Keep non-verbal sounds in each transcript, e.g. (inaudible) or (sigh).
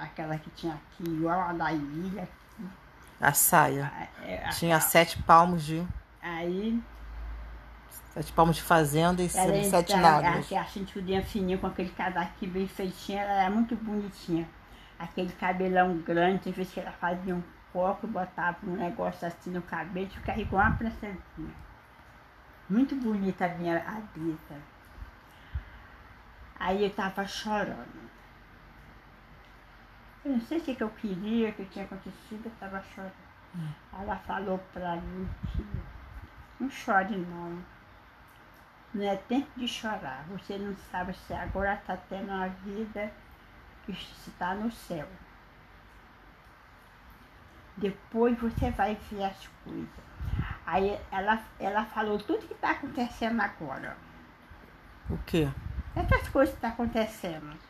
Aquela que tinha aqui, igual a da ilha. A saia. A- é, a- Tinha sete palmos de. Aí Sete palmos de fazenda e ela sete nádegas. a, a cinturinha fininha com aquele casaco bem feitinho, ela era muito bonitinha. Aquele cabelão grande, tem vezes que ela fazia um coco, botava um negócio assim no cabelo, ficava igual uma princesinha. Muito bonita a minha Adita. Aí eu tava chorando. Eu não sei o que, eu queria, o que tinha acontecido, eu tava chorando. Ela falou pra mim que não chore não. Não é tempo de chorar. Você não sabe se agora está tendo uma vida que está no céu. Depois você vai ver as coisas. Aí ela, ela falou tudo que está acontecendo agora. O quê? Essas coisas que estão acontecendo.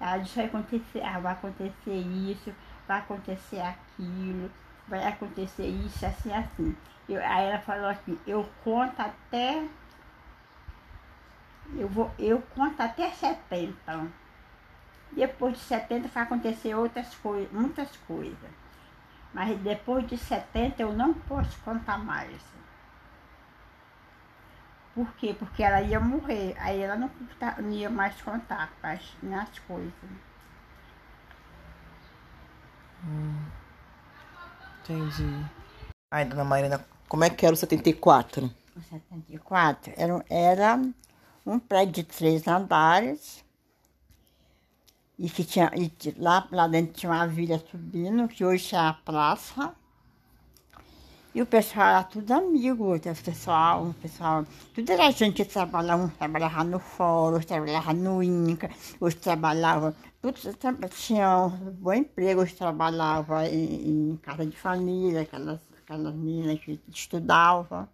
Ela disse, vai acontecer, ah, vai acontecer isso, vai acontecer aquilo, vai acontecer isso, assim, assim. Eu- aí ela falou assim, eu conto até. Eu, vou, eu conto até 70. Depois de 70 vai acontecer outras coisas, muitas coisas. Mas depois de 70 eu não posso contar mais. Por quê? Porque ela ia morrer. Aí ela não, não ia mais contar as, as coisas. Entendi. Ai, dona Marina, como é que era o 74? O 74 era, era um prédio de três andares. E que tinha, e lá, lá dentro tinha uma vila subindo, que hoje é a praça. E o pessoal era tudo amigo, o pessoal, o pessoal, tudo era gente que trabalhava, um trabalhava no fórum, outros trabalhava no INCA, outros trabalhavam, todos tinham um bom emprego, outros trabalhavam em, em casa de família, aquelas, aquelas meninas que estudavam.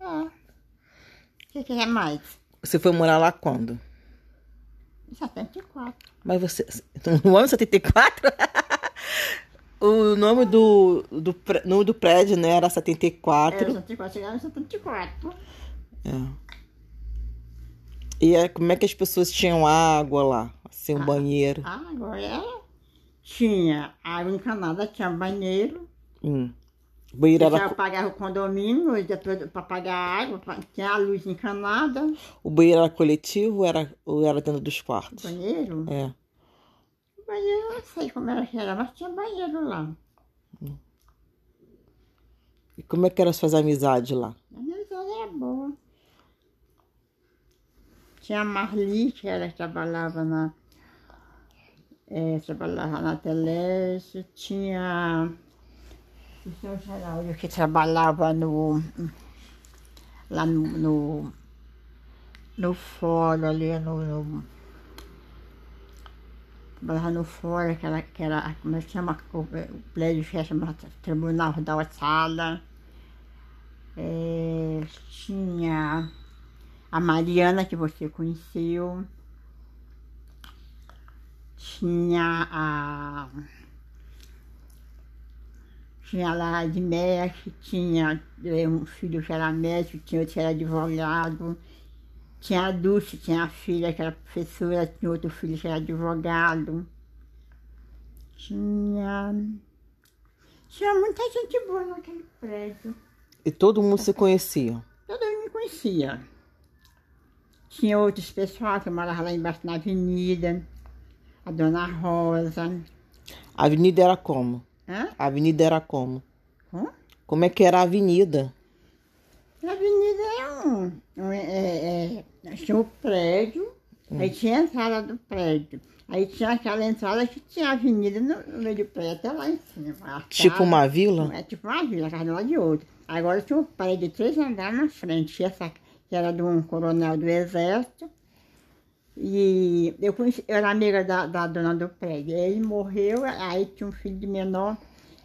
É. O que, que é mais? Você foi morar lá quando? Em 74. Mas você. No ano 74? (laughs) o nome do, do, nome do prédio, né? Era Era 74. 74, chegaram em 74. É. E é, como é que as pessoas tinham água lá? Assim, um banheiro. Ah, agora é. Tinha água encanada, tinha banheiro. Hum. O banheiro era, pagava o condomínio para pagar a água, pa- tinha a luz encanada. o banheiro era coletivo ou era, ou era dentro dos quartos? Banheiro. É. Banheiro, eu não sei como era que era, mas tinha banheiro lá. E como é que eram as suas amizades lá? A história era boa. Tinha a Marli, que ela trabalhava na. eh, trabalhava na Teleste, tinha o seu Geraldo que trabalhava no. lá no. no, no fórum ali, no. no trabalhava no fórum, que era, que era como é que chama o, prédio que chama Tribunal da Ossada. É, tinha a Mariana, que você conheceu. Tinha a. Tinha lá a que tinha eh, um filho que era médico, tinha outro que era advogado. Tinha a Dulce, tinha a filha que era professora, tinha outro filho que era advogado. Tinha. Tinha muita gente boa naquele prédio. E todo mundo se conhecia. Todo mundo me conhecia. Tinha outros pessoal que moravam lá embaixo na avenida. A Dona Rosa. A avenida era como? Hã? A avenida era como? Hã? Como é que era a avenida? A avenida é um. um- é, é, tinha o prédio, aí tinha a entrada do prédio. Aí tinha aquela entrada que tinha a avenida no, meio do prédio, até lá em cima. A Tipo casa- uma vila? É tipo uma vila, cada lá de outra. Agora tinha um prédio de três andares na frente, tinha essa que era de um coronel do exército. E eu, conheci, eu era amiga da, da dona do prédio. Ele morreu, aí tinha um filho de menor,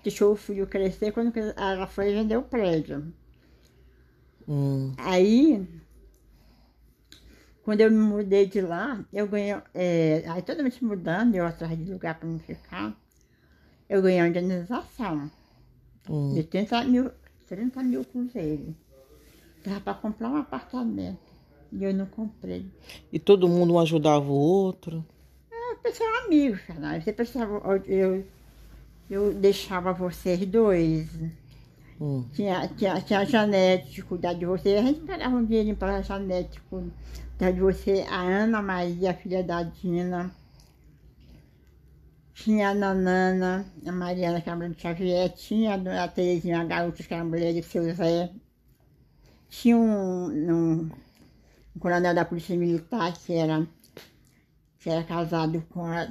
deixou o filho crescer quando ela foi vender o prédio. Hum. Aí, quando eu me mudei de lá, eu ganhei. é, aí toda vez mudando, eu atrás de lugar para me ficar, eu ganhei uma indenização Hum. de 30 mil, 30 mil cruzeiros. Dava para comprar um apartamento. E eu não comprei. E todo mundo um ajudava o outro. Ah, pessoal amigo, cara. Você precisava, eu, eu deixava vocês dois. Hum. Tinha, tinha, tinha a Janete cuidar de você. A gente pegava um dinheirinho para a Janete cuidar de você. A Ana Maria, filha da Dina. Tinha a Nanana, a Mariana, que era a mulher do Xavier. Tinha a Terezinha, a garota, que era a mulher do seu Zé. Tinha um, um, um coronel da Polícia Militar, que era, que era casado com a,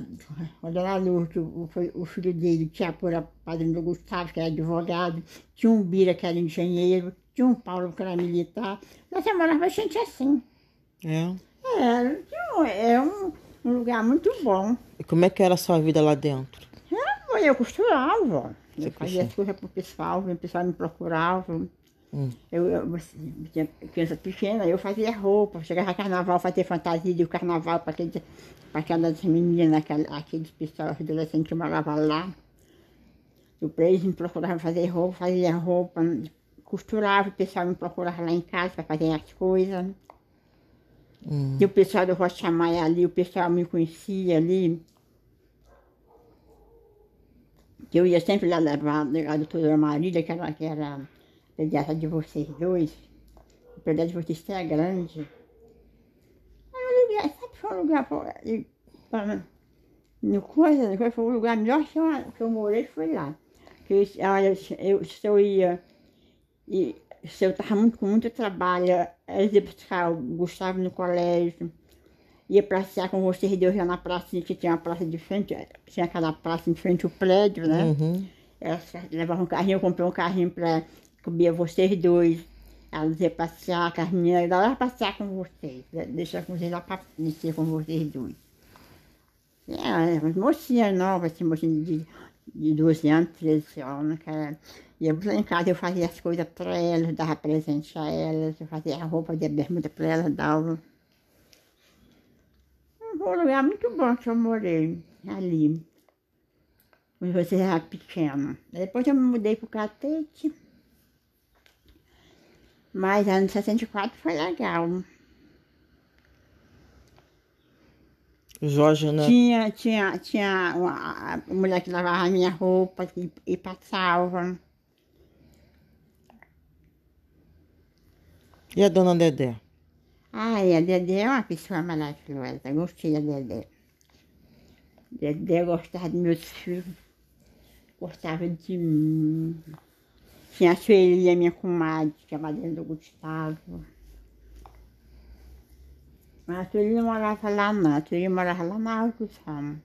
com a Dona Lourdes, o, o filho dele, tinha por a padrinho do Gustavo, que era advogado. Tinha um Bira, que era engenheiro. Tinha um Paulo, que era militar. Nós morava gente assim. É. Um- é um, um lugar muito bom. E como é que era a sua vida lá dentro? É, eu costurava. Você Eu fazia as coisas pro pessoal, o pessoal me procurava. Hum. Eu, eu tinha criança pequena, eu fazia roupa, chegava carnaval, fazia fantasia de carnaval para aquelas meninas, aquela- aqueles pessoal adolescentes que moravam lá. Pra eles me procuravam fazer roupa, fazia roupa, costurava, o pessoal me procurava lá em casa para fazer as coisas. Hum. E o pessoal do Rocha Maia ali, o pessoal me conhecia ali. Eu ia sempre lá levar a doutora Marília, que era, que era pediatra de vocês dois. O pediatra de vocês é grande. Aí um lugar, sabe, foi um lugar. ah, No coisa, no coisa, foi o lugar melhor que eu, que eu morei, foi lá. Que eu, eu, se eu ia. E se eu estava muito, com muito trabalho, eu ia buscar o Gustavo no colégio, ia passear com vocês dois lá na praça, que tinha uma praça de frente, tinha aquela praça em frente ao prédio, né? Uhum. Ela levava um carrinho, eu comprei um carrinho para comer vocês dois. Elas iam passear, a carrinha, ela ia passear com vocês, né? deixar com vocês lá para descer com vocês dois. É, umas mocinhas novas, assim, mocinhas de, de 12 anos, 13 anos, cara. Íamos lá em casa, eu fazia as coisas para elas, dava presente a elas, eu fazia a roupa de bermuda para elas, dava. Um lugar muito bom que eu morei ali. Quando você era pequeno. Depois eu me mudei pro Catete. Mas ano 64 foi legal. O Jorge, né? Tinha, tinha, tinha uma, a mulher que lavava a minha roupa e, e passava. E a dona Dedé? Ai, a Dedé é uma pessoa maravilhosa. Gostei da Dedé. Dedé gostava dos meus filhos. Gostava de mim. Tinha a Sueli, minha comadre, que a madrinha do Gustavo. Mas não morava lá não. Sueli morava lá na Alto Ramos.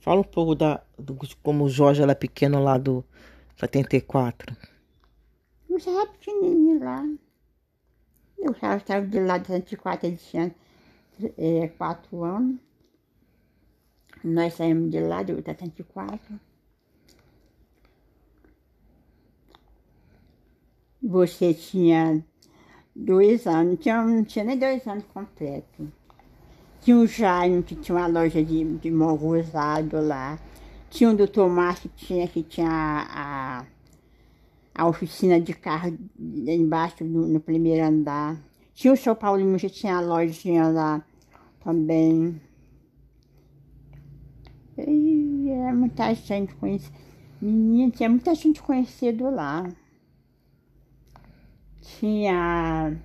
Fala um pouco da, do, como o Jorge era pequeno lá do 74. Eu estava pequenininho lá. Eu já estava de lá de 104, ele tinha é, quatro anos. Nós saímos de lá, de 74. Você tinha dois anos, tinha, não tinha nem dois anos completos. Tinha o Jaime, que tinha uma loja de, de morro usado lá. Tinha o doutor Márcio, que tinha, que tinha a, a a oficina de carro embaixo no, no primeiro andar. Tinha o seu Paulinho que tinha a lojinha lá também. E era muita gente conhecida. Menina, tinha muita gente conhecida lá. Tinha.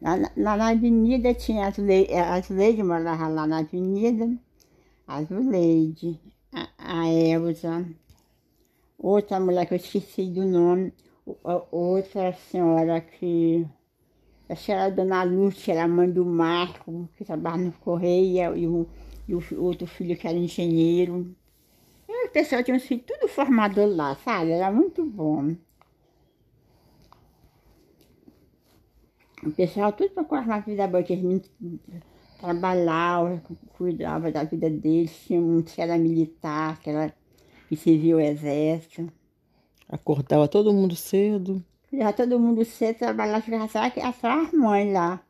Lá, na- avenida tinha as Leide, as Leide morava lá na avenida. As Leide, a, a Elza outra mulher que eu esqueci do nome, outra senhora que. A dona Lúcia, era mãe do Marco, que trabalha no Correio, e o, e o outro filho que era engenheiro. E o pessoal tinha filhos tudo formado lá, sabe? Era muito bom. O pessoal tudo procurava uma vida boa, que os meninos trabalhavam, cuidavam da vida deles, tinha um que era militar, que era que serviu o exército. Acordava todo mundo cedo. Já todo mundo cedo trabalhava, ficava só, aqui- só as mães lá.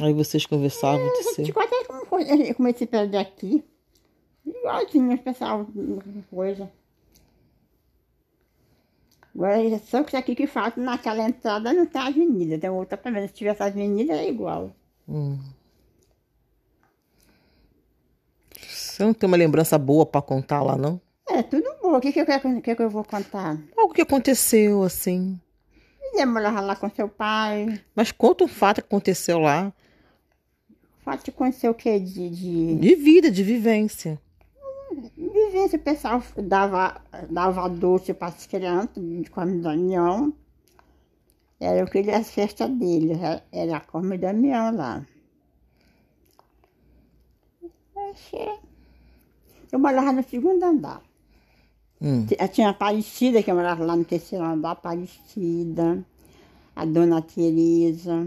Aí vocês conversavam de Te cedo. como foi, como esse pé daqui. Igualzinho, o pessoal, coisa. Agora, só que isso aqui que falta, naquela entrada não tem avenida, tem outra também. Se tivesse avenida, é igual. Hum. Você não tem uma lembrança boa pra contar lá, não? É, tudo bom. O que, que, eu, quero- que, que eu vou contar? Algo que aconteceu, assim. Ele morava lá com seu pai. Mas conta um fato que aconteceu lá. Fato de conhecer o quê? De, de, De vida, de vivência. Vivência. O pessoal dava, dava doce para as crianças, de come Damião. Era o que ele as festas dele. Era- a come Damião lá. Eu morava no segundo andar. Hum. T- Tinha a Aparecida, que morava lá no terceiro andar, Aparecida, a Dona Teresa,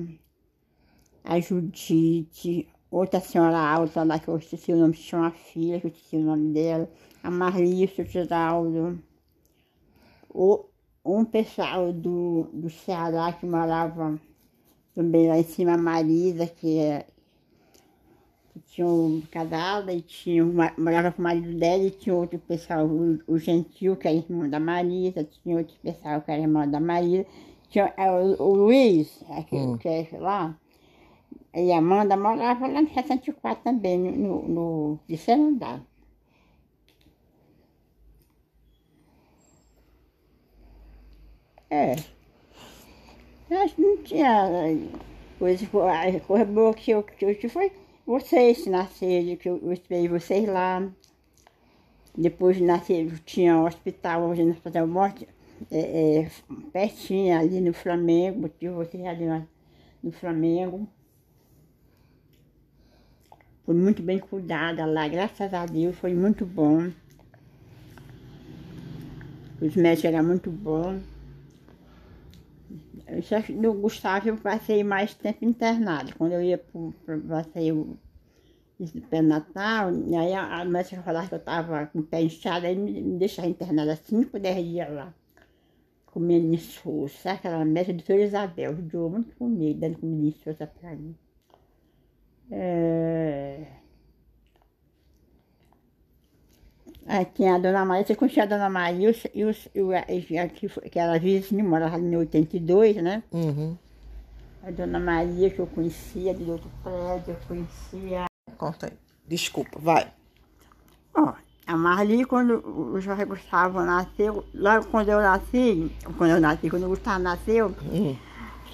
a Judite, outra senhora alta lá, que eu esqueci o nome, tinha uma filha, que eu esqueci o nome dela, a Marlícia, o Geraldo, o, um pessoal do, do Ceará que morava também lá em cima, a Marisa, que é que tinha um casada e tinha uma, morava com o marido dela e tinha outro pessoal, o, o Gentil, que era irmão da Marisa, tinha outro pessoal que era irmão da Marisa, tinha é, o, o Luiz, aquele que é lá, e a Amanda morava lá no 64 também, no, no, no terceiro andar. É. Eu acho que não tinha eh, coisa, a coisa boa que eu, que tive foi vocês nasceram, que eu, eu esperei vocês lá. Depois de nascer, tinha um hospital, hoje no Hospital Morte, é, é, pertinho ali no Flamengo, tive vocês ali no Flamengo. Foi muito bem cuidada lá, graças a Deus, foi muito bom. Os médicos eram muito bons. Só que no Gustavo eu passei mais tempo internado. Quando eu ia para passei o esse pré-natal, e aí a, a médica falava que eu estava com o pé inchado, aí me, me deixava internada 5, 10 dias lá. Comendo insosso, sabe aquela médica de Doutora Isabel, judiou muito comigo, dando comida insossa para mim. É... Aí tinha a Dona Maria, você conhecia a Dona Maria, e os, e os, e o- que, que era vizinha, morava em 82, né? Uhum. A Dona Maria que eu conhecia, do outro prédio, eu conhecia. Conta aí. Desculpa, vai. Ó, a Marli, quando o Jorge Gustavo nasceu, logo quando eu nasci, quando eu nasci, quando o Gustavo nasceu, Hum.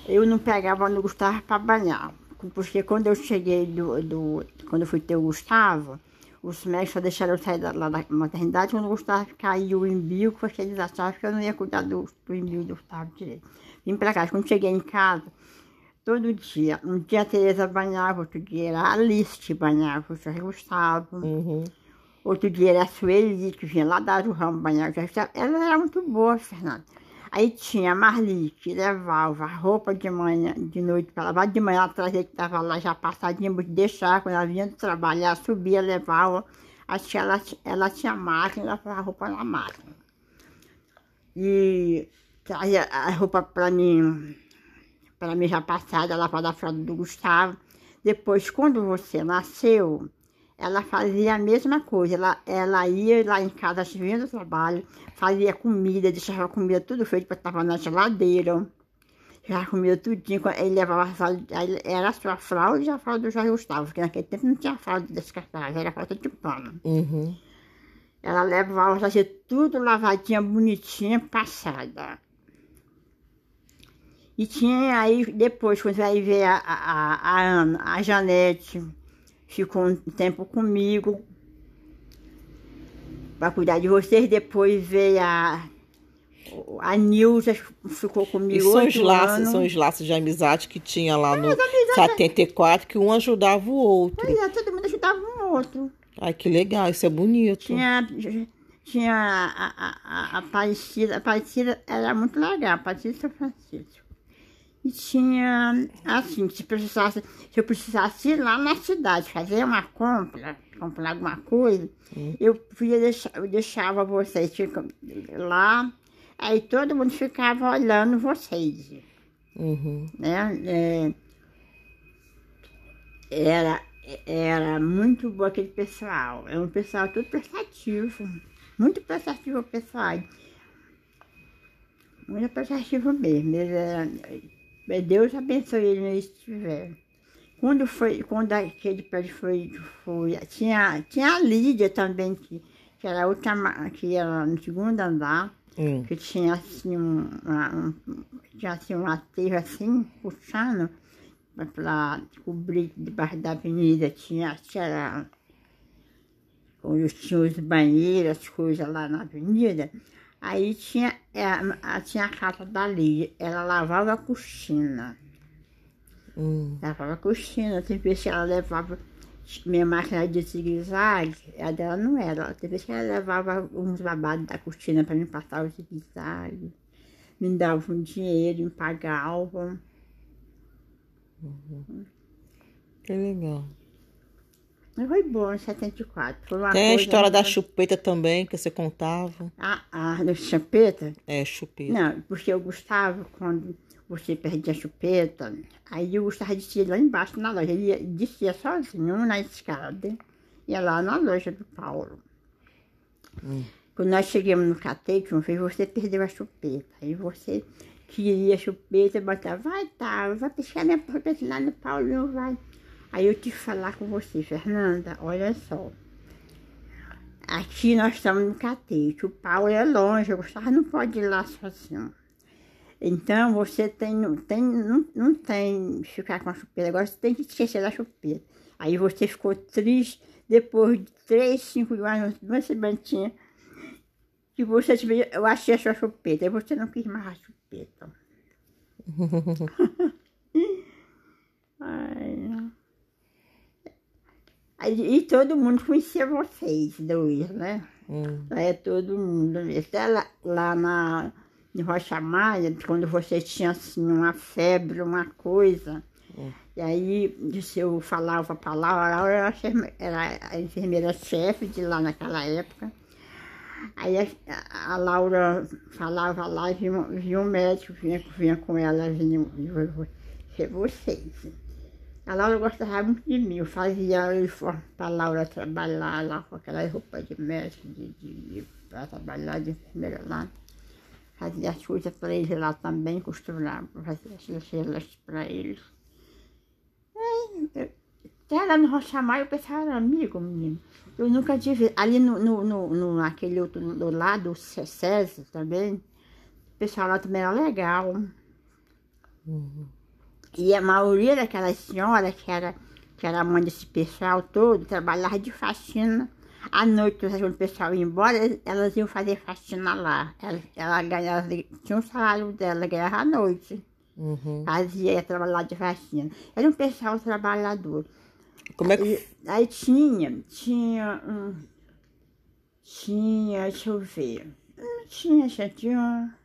eu não pegava no Gustavo para banhar. Porque quando eu cheguei do, do. Quando eu fui ter o Gustavo, os médicos só deixaram eu sair da, lá da maternidade quando o Gustavo caiu o embigo, porque eles achavam que eu não ia cuidar do, do do Gustavo direito. Vim pra casa, quando cheguei em casa, todo dia, um dia a Tereza banhava, outro dia era a Alice que banhava, o Jorge Gustavo. Uhum. Outro dia era a Sueli, que vinha lá dar o ramo estava- Ela era muito boa, Fernanda. Aí tinha a Marli, que levava a roupa de manhã, de noite para lavar. De manhã trazia que estava lá já passadinha, deixar. Quando ela vinha ela subia, levava. Acho que ela, ela tinha máquina, lavava a roupa na máquina. E trazia a roupa para mim, para mim já passada, lavada da fralda do Gustavo. Depois, quando você nasceu, ela fazia a mesma coisa. Ela, ela ia lá em casa, vinha do trabalho, fazia comida, deixava comida tudo feito para estar na geladeira. Já comia tudinho, ele levava aí era a sua fralda e a fralda do Jorge Gustavo, porque naquele tempo não tinha fralda descartável, era fralda de pano. Uhum. Ela levava, fazia tudo lavadinha, bonitinha, passada. E tinha aí, depois, quando você vai ver a, a, a Ana, a Janete, ficou um tempo comigo para cuidar de vocês. Depois veio a, a Nilza, ficou E comigo são os laços, anos. são os laços de amizade que tinha lá no 74, que um ajudava o outro. Pois é, todo mundo ajudava um outro. Ai, que legal, isso é bonito. Tinha, tinha a, a, a, a Aparecida, a Aparecida era muito legal, a Aparecida e São Francisco. E tinha, assim, se precisasse, se eu precisasse ir lá na cidade fazer uma compra, comprar alguma coisa, eu podia deixar, eu deixava vocês lá, aí todo mundo ficava olhando vocês Uhum. né? É, era, era muito bom aquele pessoal. É um pessoal tudo prestativo. Muito prestativo o pessoal. muito prestativo mesmo. Ele era, eh, Deus abençoe ele onde estiver. Quando foi, quando aquele prédio foi, foi tinha, tinha a Lídia também, que, que era outra, que era no segundo andar, Hum. que tinha assim um, uma- um, tinha assim um aterro assim, puxando para cobrir debaixo da avenida, tinha, tinha onde tinha os banheiros, as coisas lá na avenida. Aí tinha, é, a, tinha a casa da Lídia, ela lavava a coxina. Hum. Lavava a coxina, tem vezes que ela levava minha máquina de zigue-zague, a dela não era. Tem vezes que ela levava uns babados da cortina para me passar o zigue-zague. Me dava um dinheiro, me pagava. Que legal. Mas foi bom em 74. Foi Tem a história da chupeta também, que você contava. Ah, ah, da chupeta? É, chupeta. Não, porque eu gostava quando você perdia a chupeta, aí eu gostava de ir lá embaixo na loja. Ele ia- descia sozinho na escada, ia lá na loja do Paulo. Hum. Quando nós chegamos no catete, uma vez você perdeu a chupeta. Aí você queria a chupeta, botava, vai tá, vai pescar minha chupeta lá no Paulinho, vai. Aí eu que falar com você, Fernanda, olha só. Aqui nós estamos no catete, o Paulo é longe, o Gustavo não pode ir lá sozinho. Então você tem, não, tem, não, não tem ficar com a chupeta, agora você tem que esquecer da chupeta. Aí você ficou triste depois de três, cinco anos, uma sementinha, que você eu achei a sua chupeta, aí você não quis mais a chupeta. (laughs) Ai, não. E todo mundo conhecia vocês dois, né? Hum. É todo mundo. Até lá, lá na em Rocha Maia, quando você tinha assim uma febre, uma coisa, e aí disse, eu falava a palavra, a Laura era, a enfermeira-chefe de lá naquela época. Aí a, a Laura falava lá e vinha, um- vinha um médico, vinha, vinha com ela, vinha vinha vocês. A Laura gostava muito de mim, eu fazia uniforme para a Laura trabalhar lá com aquela roupa de médico, de, de, de, para trabalhar de enfermeira lá. Fazia as coisas para eles lá também, costurava, fazia as estrelas para eles. Eu- Até lá no Rocha Maia o pessoal era amigo, menino. Eu nunca tive. Ali no, no, no, no outro do lado, o César também, o pessoal lá também era legal. E a maioria daquelas senhoras que era, que era mãe desse pessoal todo, trabalhava de faxina. À noite, quando o pessoal ia embora, elas iam fazer faxina lá. Ela, ela ganhava, tinha um salário dela, ganhava à noite. Uhum. Fazia, ia trabalhar de faxina. Era um pessoal trabalhador. Como é que. E, aí tinha, tinha um. Tinha, deixa eu ver. Não tinha, já tinha.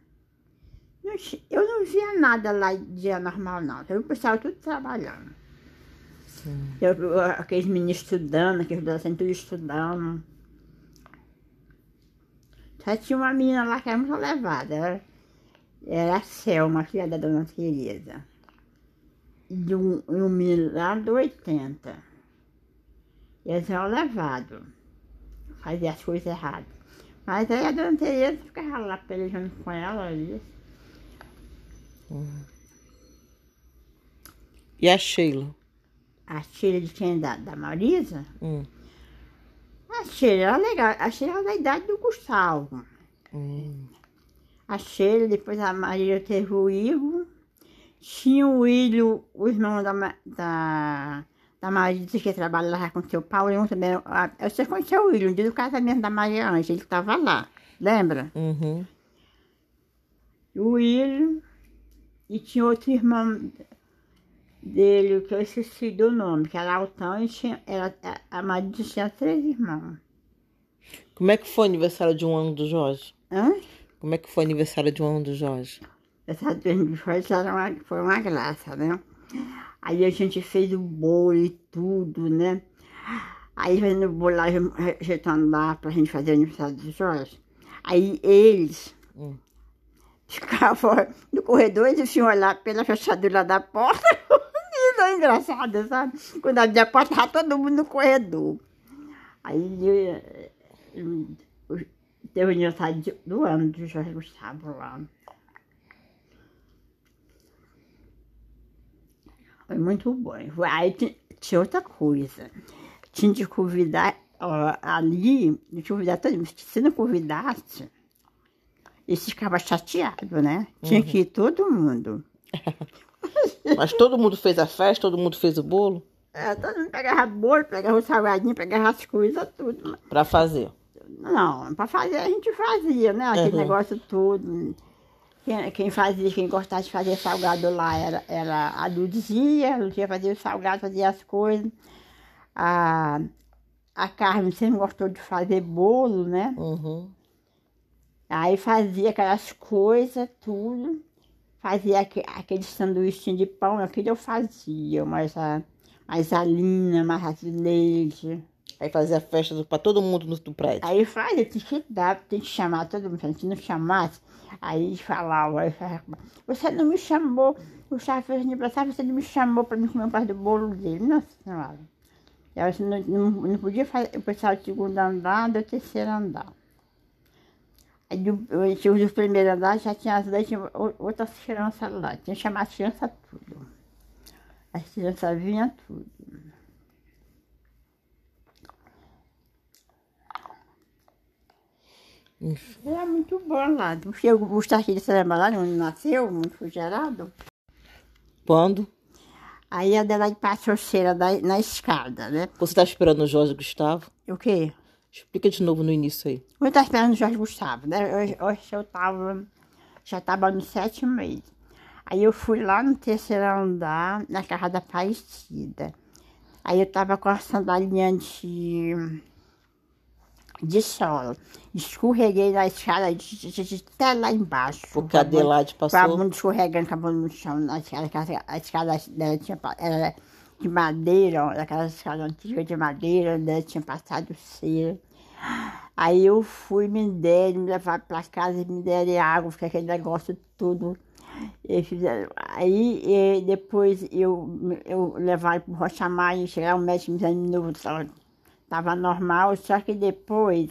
Eu não via nada lá dia normal, não. Eu pessoal tudo trabalhando. Eu, eu- aqueles meninos estudando, aqueles adolescentes tudo estudando. Só tinha uma menina lá que era muito levada. Era, era a Selma, filha da dona Tereza. E um, um menino lá do 80. Eles eram levados. Fazia as coisas erradas. Mas aí a dona Tereza ficava lá pelejando com ela. Isso. E a Sheila? A filha de quem? Da, da Marisa? Hum. A Sheila era legal. A Sheila era da idade do Gustavo. Hum. A Sheila, depois a Maria teve o Igor. Tinha o William, o irmão da, da, da Marisa, que trabalhava com seu Paulinho também. Ah, Você conheceu o William, no dia do casamento da Maria Ângela, ele estava lá. Lembra? Uhum. O William. E tinha outro irmão dele, que eu esqueci do nome, que era Altão, e tinha, era, a Marisa tinha três irmãos. Como é que foi o aniversário de um ano do Jorge? Hã? Como é que foi o aniversário de um ano do Jorge? Essa foi uma, foi uma graça, né? Aí a gente fez o bolo e tudo, né? Aí fazendo o bolo lá, ajeitando lá pra gente fazer o aniversário do Jorge. Aí eles Hum ficava no corredor, eles iam olhar pela fechadura da porta. (laughs) Isso é engraçado, sabe? Quando abria a porta, estava todo mundo no corredor. Aí eh, eh, teve um aniversário do ano do Jorge Gustavo lá. Foi muito bom. Aí tinha outra coisa. Tinha de convidar ó, ali, de convidar todo mundo. Se não convidasse, eles ficavam chateados, né? Tinha que ir todo mundo. (laughs) Mas todo mundo fez a festa, todo mundo fez o bolo É, todo mundo pegava bolo, pegava o salgadinho, pegava as coisas, tudo. pra fazer. Não, para fazer a gente fazia, né? Aquele Uhum. negócio tudo. Quem, quem fazia, quem gostava de fazer salgado lá era, era a Luzia, a Luzia fazia o salgado, fazia as coisas. A, a Carmen sempre gostou de fazer bolo, né? Uhum. Aí fazia aquelas coisas, tudo. Fazia aque- aquele sanduíche de pão, aquilo eu fazia, mas a, mais a linha, mais a de leite. Aí fazia festa do- pra todo mundo no, do prédio. Aí fazia, tem que dar, tem que chamar todo mundo. Se não chamasse, aí falava, aí falava, você não me chamou, o chá fez aniversário, você não me chamou para me comer um parte do bolo dele. Nossa senhora. Eu não, não, não podia fazer o pessoal do segundo andar do terceiro andar. Aí eu tinha os do primeiro andar, já tinha as leite, outras crianças lá. Tinha que chamar as crianças tudo. As crianças vinham tudo. Isso. Era muito bom lá. Porque o Gustavo de Saramba lá, onde nasceu, muito gerado. Quando? Aí a Adelaide passou cheira na escada, né? Você tá esperando o Jorge Gustavo? O quê? Explica de novo no início aí. Eu estava esperando o Jorge Gustavo, né? Hoje, hoje eu tava, já estava no sétimo mês. Aí eu fui lá no terceiro andar, na casa da Aparecida. Aí eu estava com a sandalinha de, de sola. Escorreguei na escada de, de, de- até lá embaixo. Porque a Adelaide Com a passou. bunda escorregando, com a bunda no chão. Na escada, a, a escada dela tinha, era de madeira, ó, daquela escada antiga de madeira, dela tinha passado cera. Aí eu fui, me deram, me levaram para casa e me deram água, fica aquele negócio tudo. E fizeram- aí e depois eu, eu levaram para o Rocha Maia, chegaram o médico me examinou, estava normal, só que depois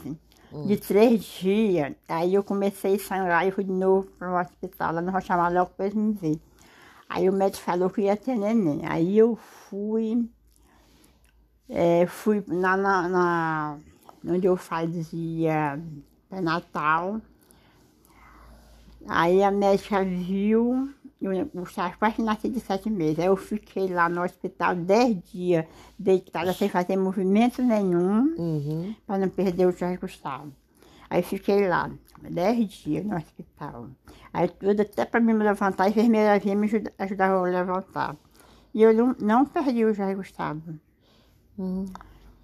de três dias, aí eu comecei a sangrar e fui de novo para o hospital, lá no Rocha Maia, logo depois me ver. Aí o médico falou que ia ter neném. Aí eu fui, eh, fui na, na, na- onde eu fazia pré-natal. Aí a médica viu, eu Gustavo quase nasci de sete meses. Aí eu fiquei lá no hospital dez dias, deitada, sem fazer movimento nenhum, Uhum. para não perder o Jorge Gustavo. Aí fiquei lá, dez dias no hospital. Aí tudo, até para me levantar, a enfermeira vinha me ajuda, ajudava a levantar. E eu não, não perdi o Jorge Gustavo, Uhum.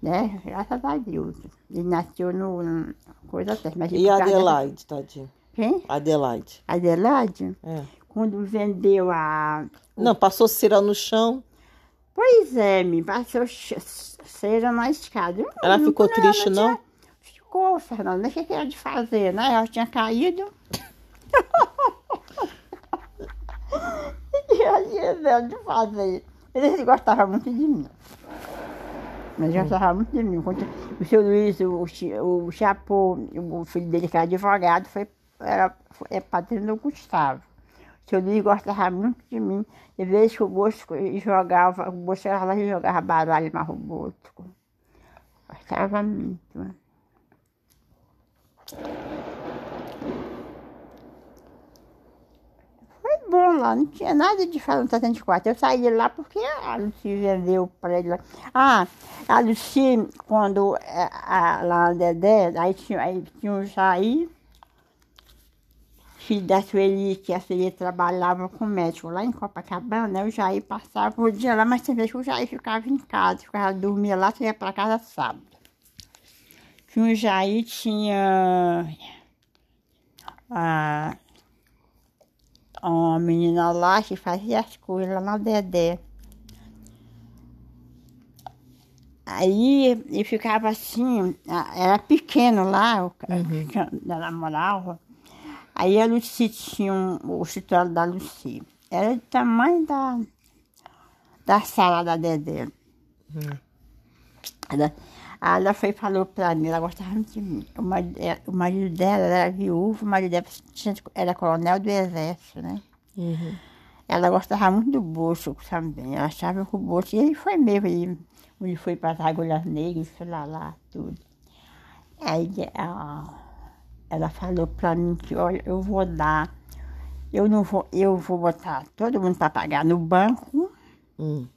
Né? Graças a Deus. Ele nasceu no, no coisa certa. mas E da- Adelaide, tadinho? Quem? Adelaide. Adelaide? É. Quando vendeu a. Não, passou cera no chão. Pois é, me passou cera na escada. Eu Ela não- ficou não, triste, tinha- não? Ficou, Fernanda. O que que era de fazer, né? Ela tinha caído. (laughs) E ela tinha de fazer. Eles gostavam muito de mim. Mas gostavam muito de mim. Quando O seu Luiz, o, o Chapô, o filho dele que era advogado, foi, era, é padrinho do Gustavo. O seu Luiz gostava muito de mim. De vez que o Bosco jogava, o Bosco era lá e jogava baralho mais o Bosco. Gostava muito. Foi bom lá, não tinha nada de falar no 74. Eu saí de lá porque a Lucy vendeu para ele lá. Ah, a Lucy, quando eh, a, lá na Dedé, aí tinha, aí tinha o Jair, filho da Sueli, que a Sueli trabalhava com médico lá em Copacabana, o Jair passava o dia lá, mas tem vezes que o Jair ficava em casa, ficava dormia lá, você ia para casa sábado. Tinha o Jair, tinha a, uma menina lá que fazia as coisas lá na Dedé. Aí eu ficava assim, era pequeno lá, o ca- da namorava. Aí a Lucy tinha um, o escritório da Lucy. Era do tamanho da, da sala da Dedé. Ela, aí ela foi e falou pra mim, ela gostava muito de mim. O marido, é- o marido dela era viúvo, o marido dela era coronel do exército, né? Uhum. Ela gostava muito do bolso também. Ela achava que o bolso. E ele foi mesmo. Ele, ele foi para as agulhas negras, foi lá, lá, tudo. Aí ela, ela falou para mim que, olha, eu vou dar. Eu não vou, eu vou botar todo mundo para pagar no banco. Hum.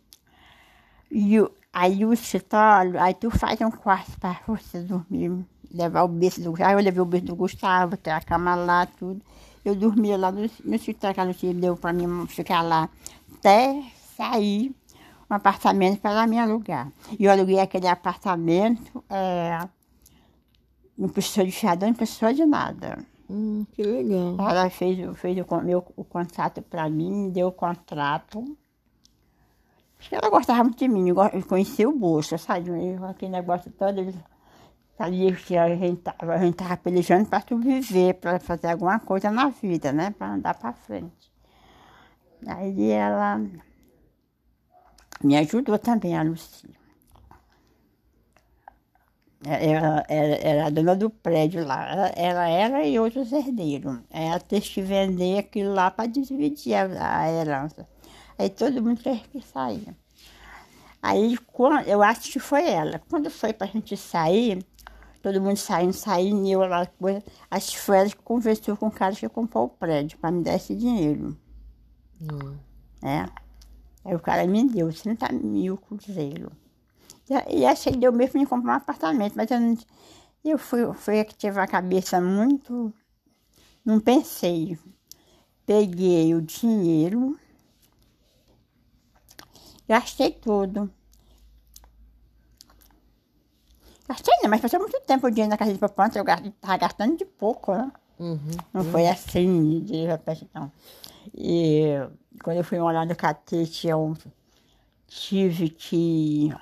E aí o escritório, aí tu faz um quarto para você dormir, levar o berço do Gustavo. Aí eu levei o berço do Gustavo, tem a cama lá, tudo. Eu dormia lá no, no escritório que a Lucia deu para mim ficar lá até sair um apartamento para me alugar. E eu aluguei aquele apartamento, é, não precisou de fiador, não precisou de nada. Hum, que legal. Ela fez, fez o, meu, o contrato para mim, me deu o contrato. Acho que ela gostava muito de mim, conhecia o bolso, sabe? Aquele negócio todo, ele sabia que a gente tava, a gente tava pelejando para sobreviver, para fazer alguma coisa na vida, né? Para andar para frente. Aí ela me ajudou também, a Lucia. Ela era, era a dona do prédio lá. Ela, ela era e outros herdeiros. Ela teve que vender aquilo lá para dividir a, a herança. Aí todo mundo teve que sair. Aí quando, eu acho que foi ela. Quando foi para a gente sair, todo mundo saindo, saindo, e eu lá, coisa, acho que foi ela que conversou com o cara que comprou o prédio para me dar esse dinheiro. Hum. né? Aí o cara me deu 30 mil cruzeiro. E, e achei que deu mesmo me comprar um apartamento, mas eu não. Eu fui, fui a que tive a cabeça muito. Não pensei. Peguei o dinheiro, gastei tudo. Gastei não, mas passou muito tempo o dinheiro na casa de poupança, eu estava gastando de pouco, né? Uhum. Não foi assim, de repente, não. E quando eu fui morar no Catete, eu tive que.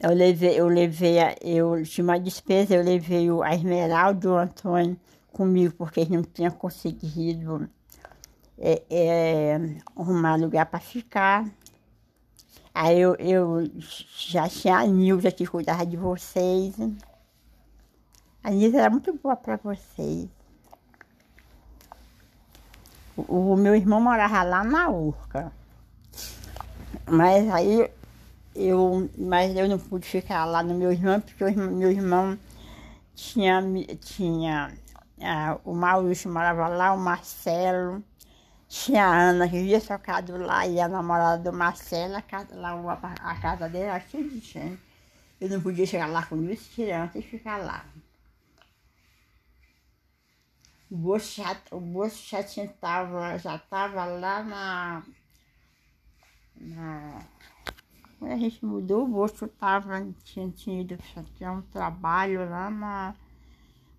Eu levei, eu levei, a- eu tinha uma despesa, eu levei a Esmeralda e o Antônio comigo, porque eles não tinham conseguido é, é, arrumar lugar para ficar. Aí eu, eu já tinha a Nilza que cuidava de vocês. A Nilza era muito boa para vocês. O, o meu irmão morava lá na Urca. Mas aí eu, mas eu não pude ficar lá no meu irmão, porque o meu irmão tinha, tinha ah, o Maurício morava lá, o Marcelo, tinha a Ana que vivia socado lá, e a namorada do Marcelo, a casa, lá, a casa dele era cheia de gente. Eu não podia chegar lá com duas crianças e ficar lá. O bolso já, o já tava, já estava lá na, na. Quando a gente mudou, o bolso estava, tinha, tinha ido tinha um trabalho lá na,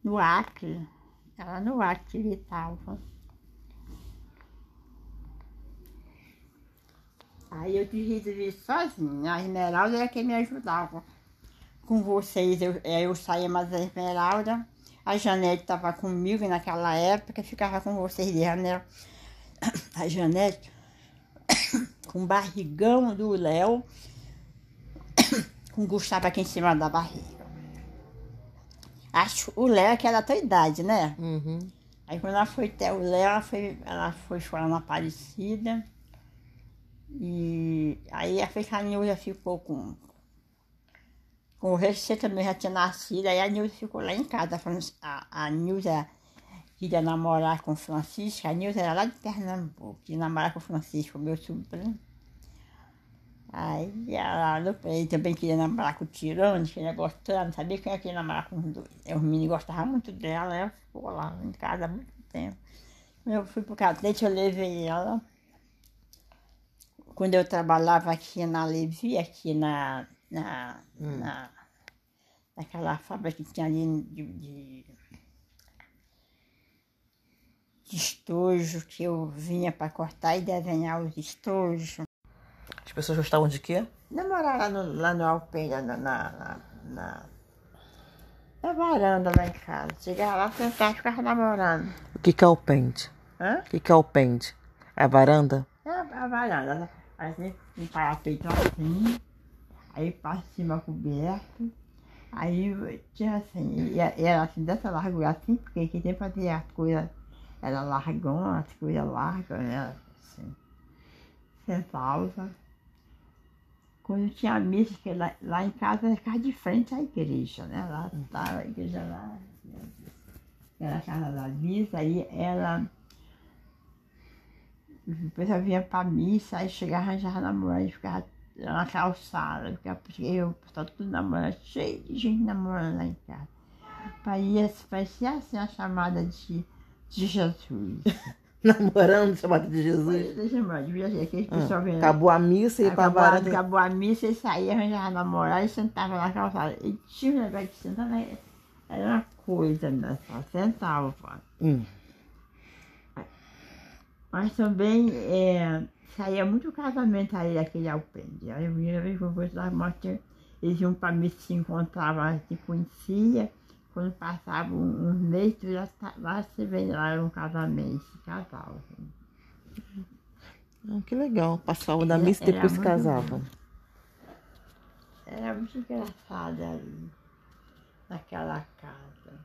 no Acre. Era no Acre ele Aí eu resolvi sozinha. A Esmeralda era quem me ajudava. Com vocês, eu, eh, eu saía mais a Esmeralda. A Janete estava comigo naquela época, ficava com vocês de janela. (coughs) A Janete, (coughs) com o barrigão do Léo, (coughs) com o Gustavo aqui em cima da barriga. Acho o Léo é que era da tua idade, né? Uhum. Aí quando ela foi até o Léo, ela foi, ela foi chorar na Aparecida. E aí a Fecha Nilza ficou com. Com o Recê também já tinha nascido, aí a Nilza ficou lá em casa. A, Fran- a, a Nilza queria namorar com o Francisco, a Nilza era lá de Pernambuco, queria namorar com o Francisco, meu sobrinho. Aí ela, ele também queria namorar com o Tirano, que ele gostava, não sabia quem é que ia namorar com os dois. Os meninos gostavam muito dela, ela ficou lá em casa há muito tempo. Eu fui pro Catete, eu levei ela. Quando eu trabalhava aqui na Levi, aqui na, na, na naquela fábrica que tinha ali de, de, de estojo, que eu vinha para cortar e desenhar os estojos. As pessoas gostavam de quê? Namorar lá no, lá no na, na, na, na, na varanda lá em casa. Chegava lá, sentava e ficava namorando. O que que é o pente? Hã? O que que é o pente? É a varanda? É a, a varanda, né? Aí um parapeito assim, aí para cima coberto. Aí tinha assim, e e era assim dessa largura assim, porque que tem fazer as coisas era largona, as coisas largas, né? Assim, sentava. Quando tinha missa, que lá, lá em casa era ficava de frente à igreja, né? Lá estava a igreja lá. Era a casa da missa, aí ela. Depois ela vinha para missa, aí chegava já namorando e ficava na calçada, ficava, eu, estava tudo namorando, cheio de gente namorando lá em casa. Parecia assim a chamada de, de Jesus. (laughs) Namorando, chamada de Jesus. Eu aquele Ah, pessoal vendo. acabou a missa e ia pra Acabou, a- varanda. acabou a missa e saía, arranjava namorado e sentava na calçada. E tinha um negócio de sentar, na- era uma coisa, né? Só sentava. Hum. Mas também é, saía muito casamento aí daquele alpendre. Aí a primeira vez que eu fui lá, mostra, eles iam para missa, se encontravam, se conhecia. Quando passava um, um mês, tu já tá- lá se vê lá era um casamento, se casavam. Ah, que legal. Passava da missa e depois se muito casavam. Era muito engraçado ali, naquela casa.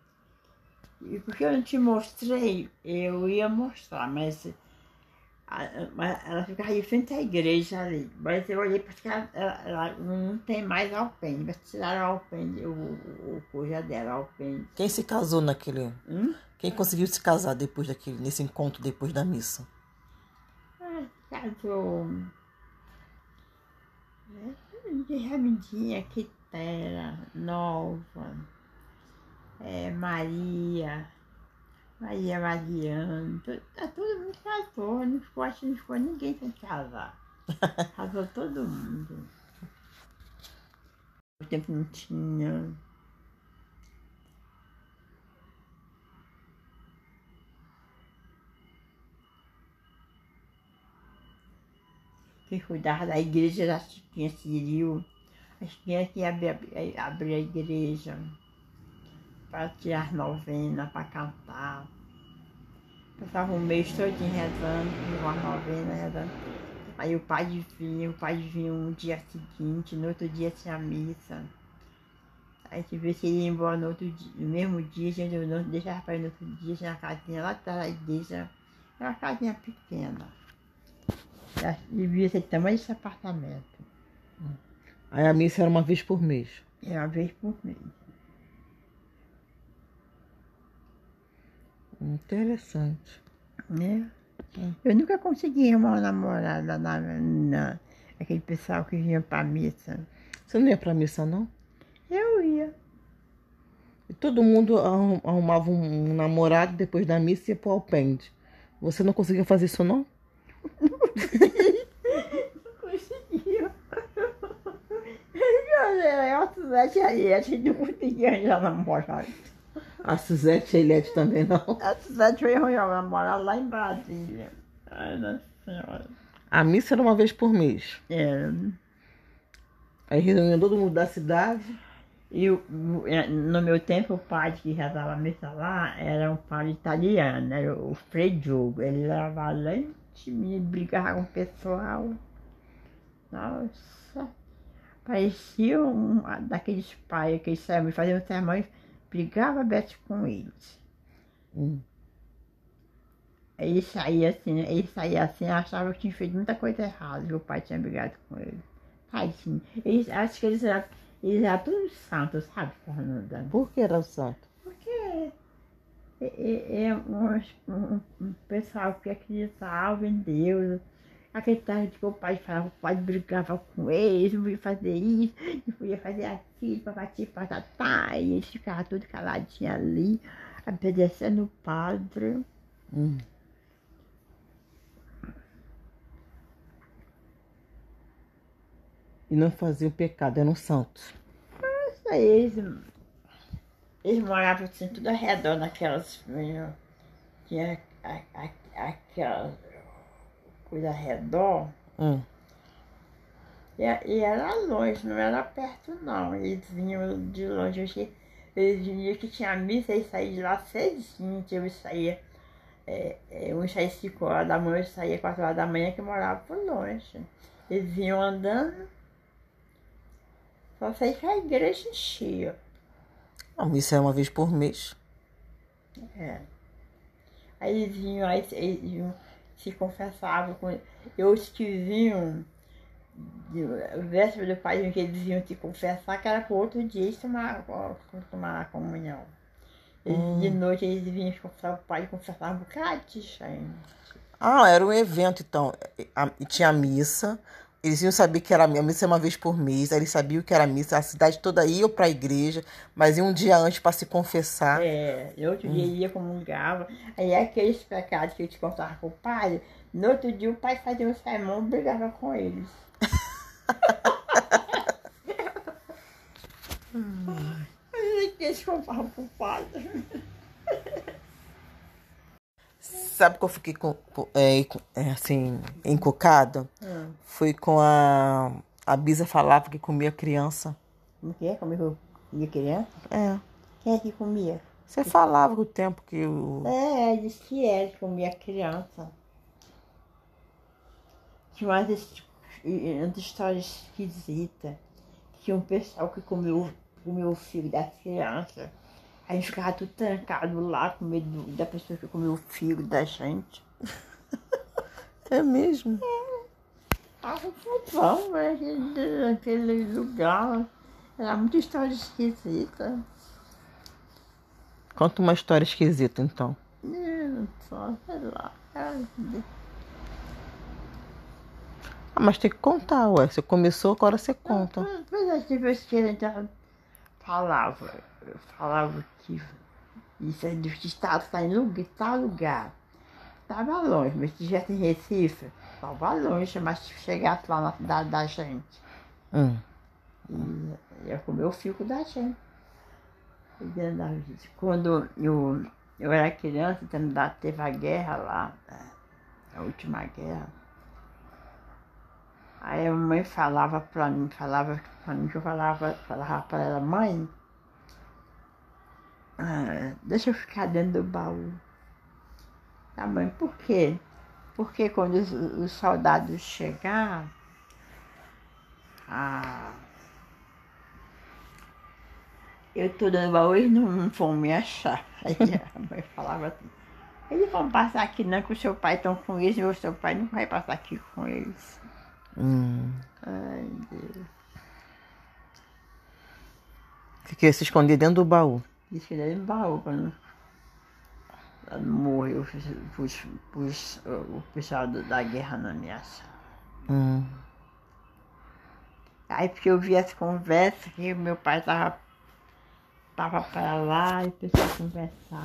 E porque eu não te mostrei, eu ia mostrar, mas ela ficava de frente à igreja ali. Mas eu olhei para que ela, ela- ela não tem mais alpendre, mas tiraram o alpendre, o, o, o coisa dela, o alpendre. Quem se casou naquele. Hum? Quem conseguiu se casar depois daquele, nesse encontro depois da missa? Ah, casou. É, De Ramidinha, Quitera, Nova, é, Maria, Maria Mariano, to- tá todo mundo casou, não ficou, acho que não ficou ninguém sem casar. Casou (laughs) todo mundo. O tempo não tinha. Quem cuidava da igreja era a Chiquinha Ciril. A Chiquinha que ia abrir, abrir a igreja para tirar novena, para cantar. Passava um mês todinho rezando, uma novena, rezando. Aí o pai vinha, o pai vinha um dia seguinte, no outro dia tinha missa. Aí gente vê se ele ia embora no outro dia, no mesmo dia, gente não deixava para ir no outro dia, tinha uma casinha lá atrás da igreja, era uma casinha pequena. Devia ser tamanho desse apartamento. Aí a missa era uma vez por mês. É uma vez por mês. Interessante. Né? É. Eu nunca consegui arrumar uma namorada na, na, aquele pessoal que vinha pra missa. Você não ia pra missa, não? Eu ia. E todo mundo arrum- arrumava um, um namorado depois da missa e ia pro alpende. Você não conseguia fazer isso, não? (laughs) Não conseguia. (laughs) Era a Suzete a gente não conseguia arranjar namorado. A Suzete e a Eliette também, não? A Suzete foi arranjar namorado lá em Brasília. Ai, nossa senhora. A missa era uma vez por mês. É. Aí reuniam todo mundo da cidade. E é, no meu tempo, o padre que rezava a missa lá era um padre italiano, era o Frei Diogo. Ele era valente, me brigava com o pessoal. Nossa, parecia um daqueles pais que saíam faziam sermão e brigava aberto com eles. Hum. Ele saía assim, ele saía assim, achava que tinha feito muita coisa errada, que o pai tinha brigado com ele. Tadinho. Eles, acho que eles eram, eles eram todos santos, sabe, Fernanda? Por que era o santo? Porque é, é, é um, um- um pessoal que acreditava em Deus, acreditava que o pai falava, o pai brigava com eles, não podia fazer isso, não podia fazer aquilo, papati, patatá, e eles ficavam todos caladinhos ali, obedecendo o padre. Hum. E não faziam pecado, eram santos. Isso aí, eles, eles moravam assim, tudo ao redor naquelas. eh, Tinha a- ao redor. Hum. E, e era longe, não era perto não. Eles vinham de longe. Eu achei, eles vinham que tinha missa, eles saíam de lá cedinho. Eu saía, é, é, uns saíam 5 horas da manhã, eu saía 4 horas da manhã, que eu morava por longe. Eles vinham andando. Só sei que a igreja enchia. A missa era uma vez por mês. É. Aí eles vinham, aí eles vinham, se confessavam com Eu que vinham, véspera do pai, que eles vinham se confessar, que era para outro dia tomar, tomar a comunhão. Eles, hum. De noite eles vinham confessar o pai e confessavam um bocado de gente. Ah, era um evento então. E tinha missa, eles iam saber que era a missa uma vez por mês, eles sabiam que era missa, a cidade toda ia para a igreja, mas ia um dia antes para se confessar. É, outro hum. dia ia comungava. Aí aqueles pecados que eu te contava com o pai, no outro dia o pai fazia um sermão e brigava com eles. hum. Aí eles contavam com o pai. Sabe que eu fiquei com, é, é, assim, encucada? Hum. Foi com a. A Bisa falava que comia criança. Como que é? Comia, comia criança? É. Quem é que comia? Você que... falava o tempo que o. É, disse que é, que comia criança. Tinha umas, umas histórias esquisitas. Tinha um pessoal que comeu, comeu o filho das crianças. A gente ficava tudo trancado lá, com medo da pessoa que comeu o fígado da gente. (laughs) É mesmo? É. Tava bom, né? Naquele lugar. Era muita história esquisita. Conta uma história esquisita, então. Não, só, sei lá. Ah, mas tem que contar, ué. Você começou, agora você conta. Mas as vezes que a gente falava, falava que isso é do estado está em lugar, tal lugar. Estava longe, mas se estivesse em Recife, estava longe, mas se chegasse lá na cidade da gente. Hum. E ia comer o fico da gente. Quando eu, eu era criança, teve a guerra lá, a última guerra. Aí a mãe falava pra mim, falava pra mim que eu falava, falava pra ela, mãe, ah, deixa eu ficar dentro do baú. Tá mãe, por quê? Porque quando os, os soldados chegar, eu tô dando baú, eles não, não vão me achar. (laughs) Aí a mãe falava assim, eles vão passar aqui não, que o seu pai estão com eles, e o seu pai não vai passar aqui com eles. Hum. Ai, Deus. Fiquei se esconder dentro do baú. Disse que ele baú quando morreu pus, pus, o pessoal da guerra na minha sala. Hum. Aí porque eu vi essa conversa que meu pai tava, tava para lá e o pessoal conversava.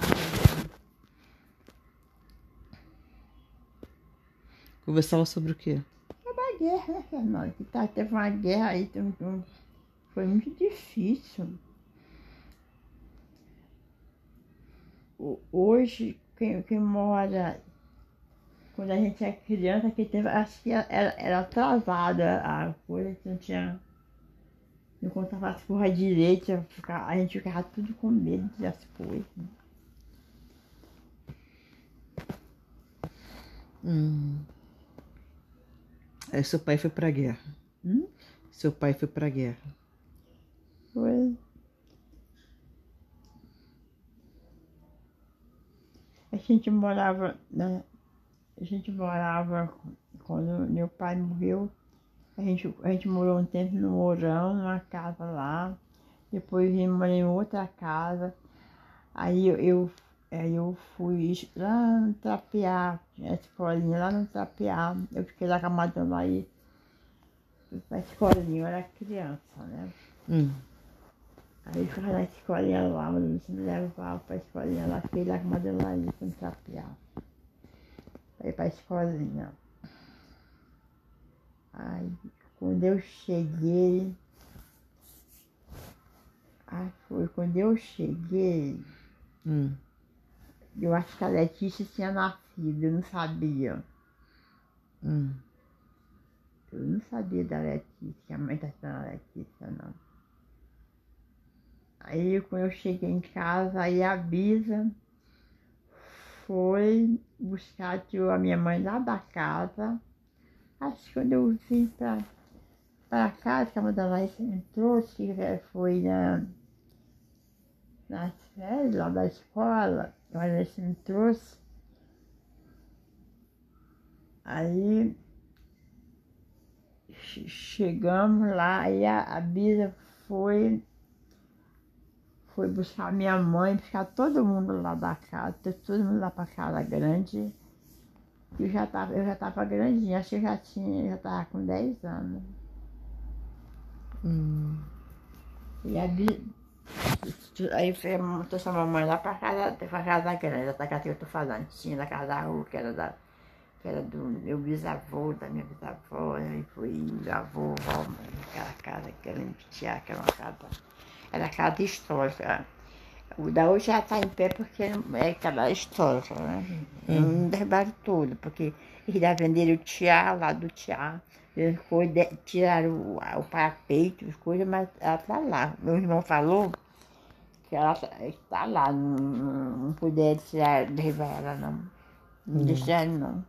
Conversava sobre o quê? Sobre a guerra, né, Fernanda? Que tá, teve uma guerra aí, foi muito difícil. Hoje, quem, quem mora, quando a gente é criança, que teve, acho que era, era atrasada a coisa, não tinha. Não contava as coisas direito, a gente ficava tudo com medo das coisas. Hum. Aí seu pai foi pra guerra. Hum? Seu pai foi pra guerra. Foi. A gente morava, né? A gente morava, quando meu pai morreu, a gente, a gente morou um tempo no Mourão, numa casa lá. Depois vim morar em outra casa. Aí eu, eu, aí eu fui lá no Trapear, a escolinha lá no Trapear. Eu fiquei lá com a madame aí. Pra escolinha, eu era criança, né? Hum. Aí ficava na escolinha lá, mas você me levava pra escolinha lá, fiquei lá com uma Madelaine com trapear. Aí pra escolinha. Aí quando eu cheguei. Aí foi quando eu cheguei. Hum. Eu acho que a Letícia tinha nascido, eu não sabia. Hum. Eu não sabia da Letícia, a mãe tá chamando Letícia, não. Aí quando eu cheguei em casa, aí a Bisa foi buscar a minha mãe lá da casa. Acho que quando eu vim pra, pra casa, que a Madalena entrou, que foi na, nas férias lá da escola, ela me trouxe. Aí chegamos lá, aí a, a Bisa foi, foi buscar minha mãe, buscar todo mundo lá da casa, todo mundo lá para casa grande. Eu já estava eu já tava grandinha, acho que eu já tinha, já estava com 10 anos. Hum. E a Bisa, aí trouxe a mamãe lá para casa, pra casa grande, da casa que eu estou falando, tinha da casa da rua, que era da que era do meu bisavô, da minha bisavó, e foi meu avô, avó, aquela casa era em Pitiá, que era uma casa, histórica. O da hoje já está em pé porque é aquela histórica, né? Hum. Não derrubaram tudo, porque eles já venderam o tiá lá do tiá, tiraram o, o parapeito, as coisas, mas ela está lá. Meu irmão falou que ela está lá, não, não puderam tirar, derrubar ela não. Não hum. deixaram não.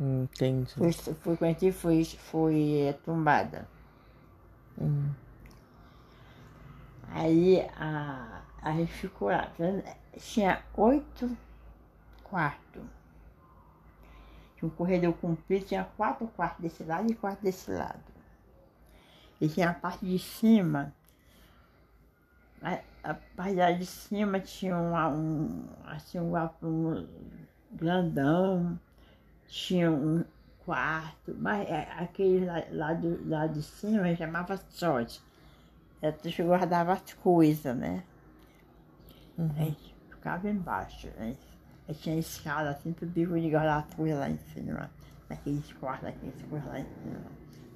Entendi. Foi, foi quando a foi, foi é, tombada. Hum. Aí a, a gente ficou lá. Tinha oito quartos. Tinha um corredor comprido, tinha quatro quartos desse lado e quatro desse lado. E tinha a parte de cima. A, a parte de cima tinha um, um assim, um, um grandão tinha um quarto, mas é, aquele lá, lá, do, lá de cima chamava sorte. Ela guardava as coisas, né? Uhum. Aí ficava embaixo, né? Tinha escada assim, pro bico de guardar as coisas lá em cima, naqueles quartos, naqueles coisas lá em cima.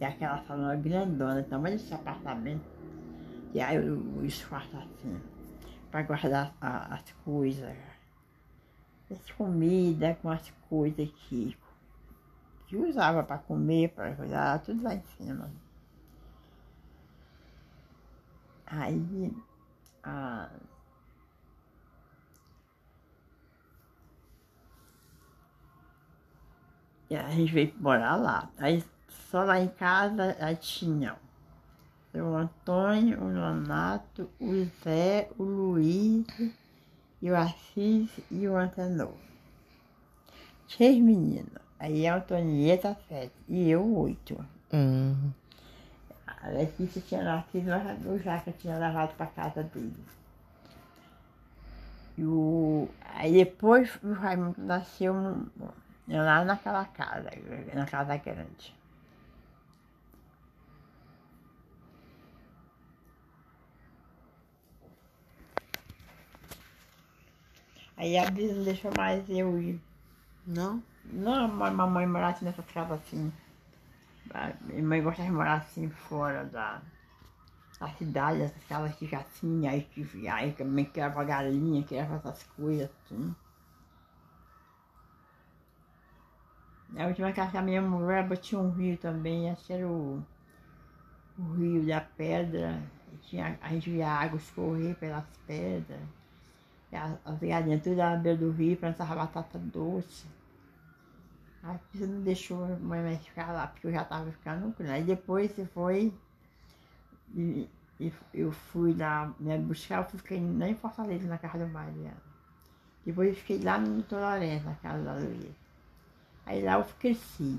E aquela sala grandona, tamanho desse apartamento. E aí os quartos assim, para guardar a, as coisas. As comidas com as coisas que que usava para comer, para cuidar, tudo lá em cima. Aí a, e a gente veio morar lá. Aí só lá em casa aí tinha o Antônio, o Leonato, o Zé, o Luiz, e o Assis e o Antenor. Seis meninos. Aí a Antonieta sete e eu oito. Uhum. A Letícia tinha nascido, mas o Jaca tinha levado para casa dele. E o... Aí depois o Raimundo nasceu lá naquela casa, na casa grande. Aí a Bisa não deixou mais eu ir. Não? Não, a mamãe morasse nessa casa assim. A minha mãe gostava de morar assim fora da, da cidade, essas que já tinha, aí que aí também criava galinha, criava essas coisas assim. A última casa a minha mulher tinha um rio também, esse era o, o rio da pedra. Tinha, a gente via água escorrer pelas pedras. As, as galinhas tudo à beira do rio, plantava batata doce. A você não deixou a mãe ficar lá, porque eu já estava ficando com Aí depois você foi e, e, eu fui lá me buscar, eu fiquei lá em Fortaleza, na casa do Mariana. Depois eu fiquei lá no Lourenço, na casa da Luísa. Aí lá eu cresci.